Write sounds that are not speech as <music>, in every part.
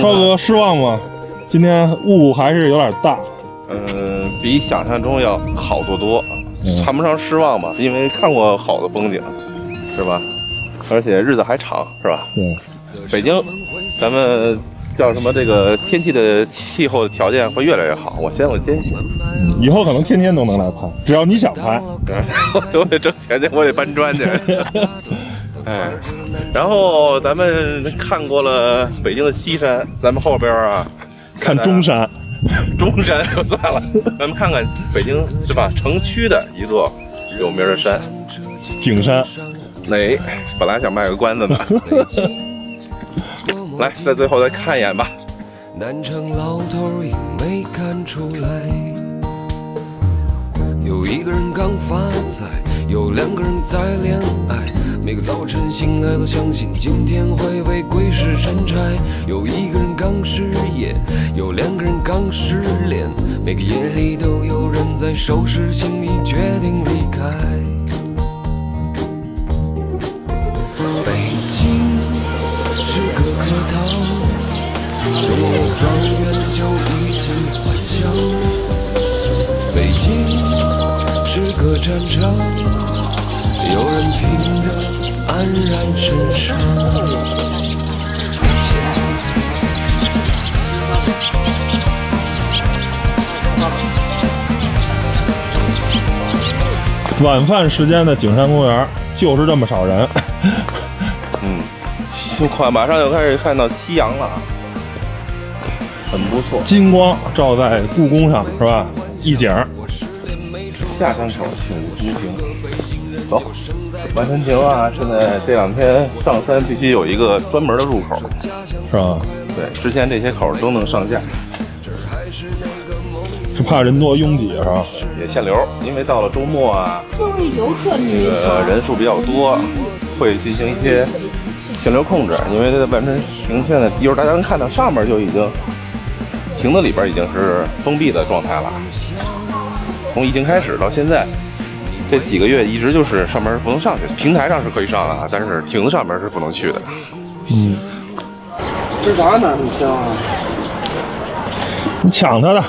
超哥失望吗？今天雾还是有点大。嗯，比想象中要好多多，嗯谈不上失望吧，因为看过好的风景，是吧？而且日子还长，是吧？对，北京，咱们叫什么？这个天气的气候条件会越来越好，我先我坚信。嗯以后可能天天都能来拍，只要你想拍。<laughs> 我我得挣钱去，我得搬砖去。<laughs> 哎，然后咱们看过了北京的西山，咱们后边啊，<laughs> 看中山，<laughs> 中山就算了，<laughs> 咱们看看北京是吧？城区的一座有名的山。景山，哪？本来想卖个关子呢，来，在最后再看一眼吧。南城老头也没看出来，有一个人刚发财，有两个人在恋爱。每个早晨醒来都相信今天会被鬼使神差。有一个人刚失业，有两个人刚失恋。每个夜里都有人在收拾行李，决定离开。北京是个课堂。中了状元就已经幻想，北京是个战场，有人拼然神伤。晚饭时间的景山公园就是这么少人。<laughs> 嗯，就快马上就开始看到夕阳了，很不错。金光照在故宫上，是吧？一景儿。下山口请勿通行。走，万山亭啊！现在这两天上山必须有一个专门的入口，是吧？对，之前这些口都能上架，是怕人多拥挤，是吧？也限流，因为到了周末啊，这个人数比较多，会进行一些限流控制。因为这个万山亭现在一会儿大家能看到上面就已经亭子里边已经是封闭的状态了。从疫情开始到现在，这几个月一直就是上面是不能上去，平台上是可以上的啊，但是亭子上面是不能去的。嗯，吃啥呢？你香啊？你抢他的。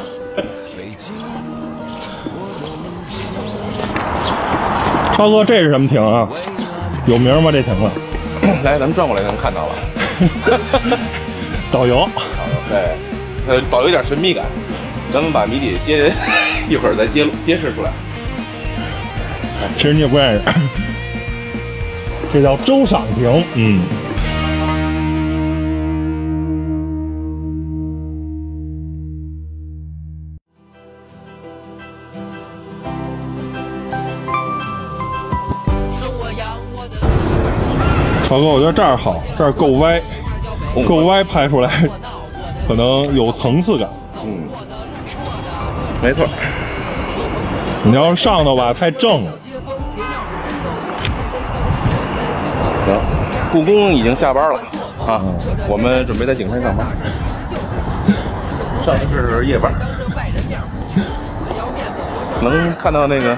超哥，这是什么亭啊？有名吗？这亭子？<coughs> 来，咱们转过来就能看到了。<laughs> 导游，对，呃，保有一点神秘感。咱们把谜底揭，一会儿再揭露揭示出来。其实你也不认识，这叫周赏亭。嗯，超哥，我觉得这儿好，这儿够歪，够歪，拍出来可能有层次感。嗯，没错。你要是上头吧，太正了。行，故宫已经下班了啊，我们准备在景山上班。上的是夜班，能看到那个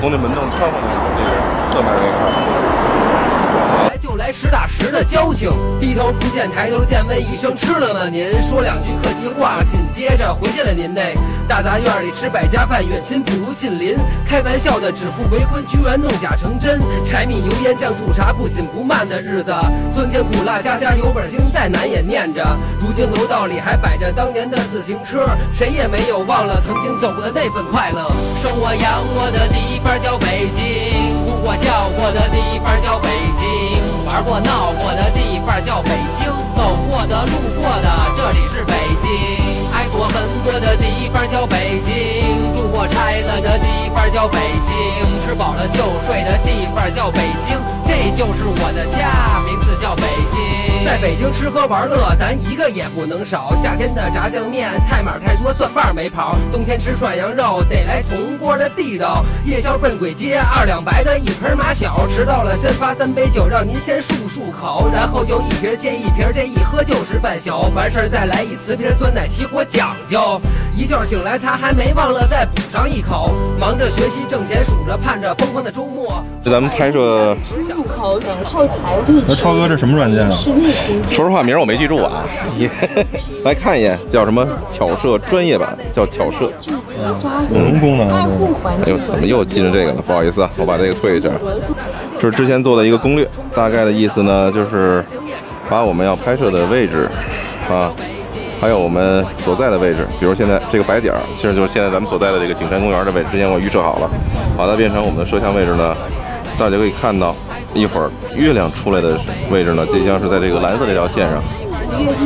从那门洞穿过去的这个侧面那块。来实打实的交情，低头不见抬头见，问一声吃了吗？您说两句客气话，紧接着回见了您那大杂院里吃百家饭，远亲不如近邻。开玩笑的指腹为婚，居然弄假成真。柴米油盐酱醋茶，不紧不慢的日子，酸甜苦辣家家有本经，再难也念着。如今楼道里还摆着当年的自行车，谁也没有忘了曾经走过的那份快乐。生我养我的地方叫北京，哭过笑过的地方叫北京。玩过闹过的地方叫北京，走过的路过的这里是北京，爱过恨过的地方叫北京，住过拆了的地方叫北京，吃饱了就睡的地方叫北京，这就是我的家，字叫北京。在北京吃喝玩乐，咱一个也不能少。夏天的炸酱面，菜码太多，蒜瓣没跑。冬天吃涮羊肉，得来铜锅的地道。夜宵奔鬼街，二两白的一盆马小。迟到了先发三杯酒，让您先漱漱口，然后就一瓶接一瓶，这一喝就是半宿。完事儿再来一瓷瓶酸奶起火讲究。一觉醒来，他还没忘了再补上一口。忙着学习挣钱，数着盼着疯狂的周末。这咱们拍摄口等后台地区那超哥这什么软件啊？说实话，名儿我没记住啊，你 <laughs> 来看一眼，叫什么巧设专业版，叫巧设。什么功能啊？哎呦，怎么又进了这个了？不好意思啊，我把这个退一下。这是之前做的一个攻略，大概的意思呢，就是把我们要拍摄的位置啊，还有我们所在的位置，比如现在这个白点儿，其实就是现在咱们所在的这个景山公园的位置，之前我预设好了，把它变成我们的摄像位置呢，大家可以看到一会儿月亮出来的位置呢，即将是在这个蓝色这条线上。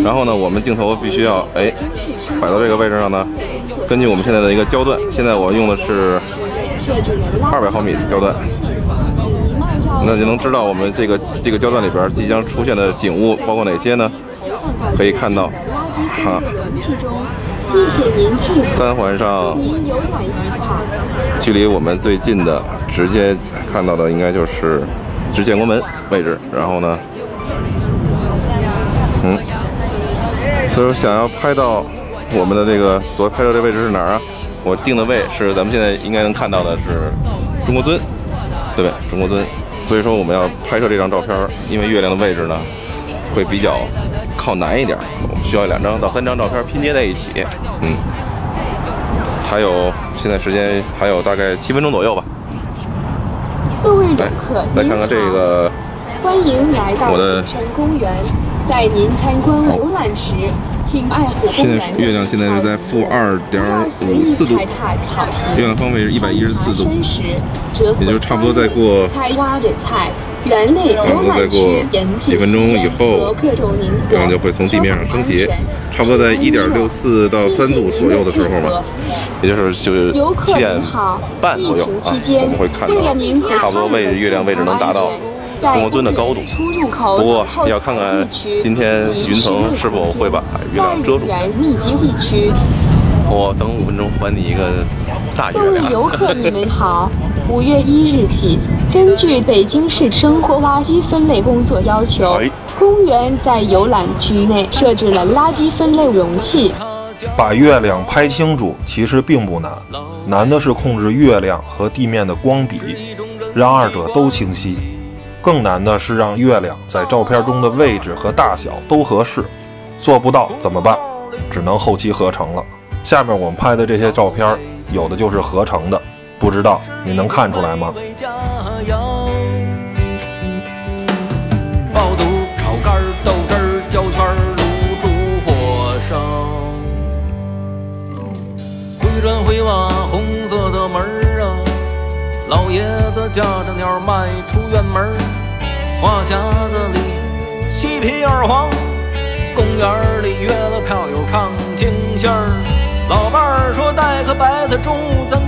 然后呢，我们镜头必须要哎摆到这个位置上呢，根据我们现在的一个焦段，现在我用的是二百毫米的焦段，那就能知道我们这个这个焦段里边即将出现的景物包括哪些呢？可以看到，啊，三环上距离我们最近的，直接看到的应该就是直建国门位置。然后呢，嗯，所以说想要拍到我们的这个所拍摄这位置是哪儿啊？我定的位是咱们现在应该能看到的是中国尊，对不对？中国尊。所以说我们要拍摄这张照片，因为月亮的位置呢会比较靠南一点，我们需要两张到三张照片拼接在一起。嗯，还有现在时间还有大概七分钟左右吧。来，来看看这个欢迎来到我的山公园。在您参观游览时，请爱护公现在月亮现在是在负二点五四度月亮方位是114度爬山时折也就是差不多再过菜挖的菜，园内游差不多再过几分钟以后和各种宁可月亮就会从地面上升起，差不多在一点六四到三度左右的时候吧，也就是就是七点半左右啊，我们会看到差不多位置月亮位置能达到中国尊的高度。不过要看看今天云层是否会把月亮遮住。我等五分钟还你一个大月各位游亮。客，你们好。五月一日起，根据北京市生活垃圾分类工作要求哎，公园在游览区内设置了垃圾分类容器。把月亮拍清楚其实并不难，难的是控制月亮和地面的光比，让二者都清晰。更难的是让月亮在照片中的位置和大小都合适。做不到怎么办？只能后期合成了。下面我们拍的这些照片，有的就是合成的，不知道你能看出来吗？爆肚、炒肝儿、豆汁儿、焦圈儿、卤煮火烧。回转回瓦，红色的门儿啊，老爷子驾着鸟儿迈出院门儿。话匣子里细皮二黄，公园儿里约了票友唱京戏儿。老伴儿说带个白菜，中午咱